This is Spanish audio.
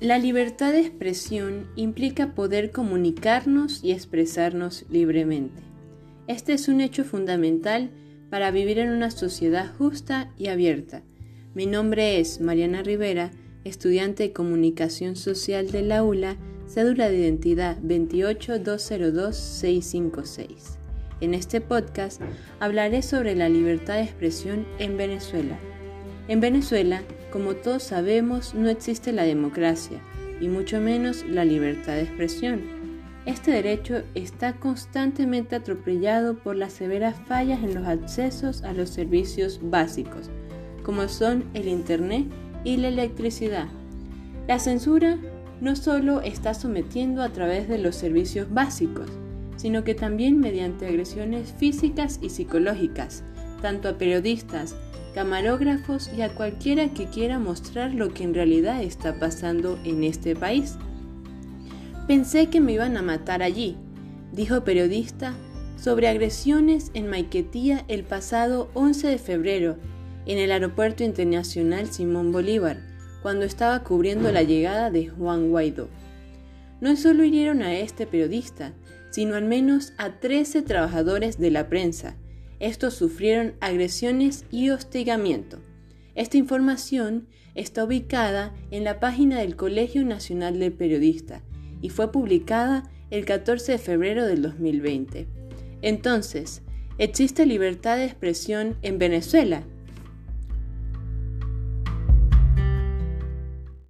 La libertad de expresión implica poder comunicarnos y expresarnos libremente. Este es un hecho fundamental para vivir en una sociedad justa y abierta. Mi nombre es Mariana Rivera, estudiante de Comunicación Social de la AULA, cédula de identidad 28202-656. En este podcast hablaré sobre la libertad de expresión en Venezuela. En Venezuela, como todos sabemos, no existe la democracia y mucho menos la libertad de expresión. Este derecho está constantemente atropellado por las severas fallas en los accesos a los servicios básicos, como son el Internet y la electricidad. La censura no solo está sometiendo a través de los servicios básicos, sino que también mediante agresiones físicas y psicológicas, tanto a periodistas, camarógrafos y a cualquiera que quiera mostrar lo que en realidad está pasando en este país. Pensé que me iban a matar allí, dijo periodista sobre agresiones en Maiquetía el pasado 11 de febrero en el Aeropuerto Internacional Simón Bolívar, cuando estaba cubriendo la llegada de Juan Guaidó. No solo hirieron a este periodista, sino al menos a 13 trabajadores de la prensa, estos sufrieron agresiones y hostigamiento. Esta información está ubicada en la página del Colegio Nacional del Periodista y fue publicada el 14 de febrero del 2020. Entonces, ¿existe libertad de expresión en Venezuela?